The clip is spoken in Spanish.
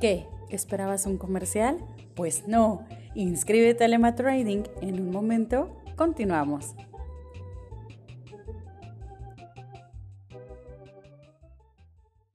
¿Qué? ¿Esperabas un comercial? Pues no. Inscríbete a Lema Trading. En un momento, continuamos.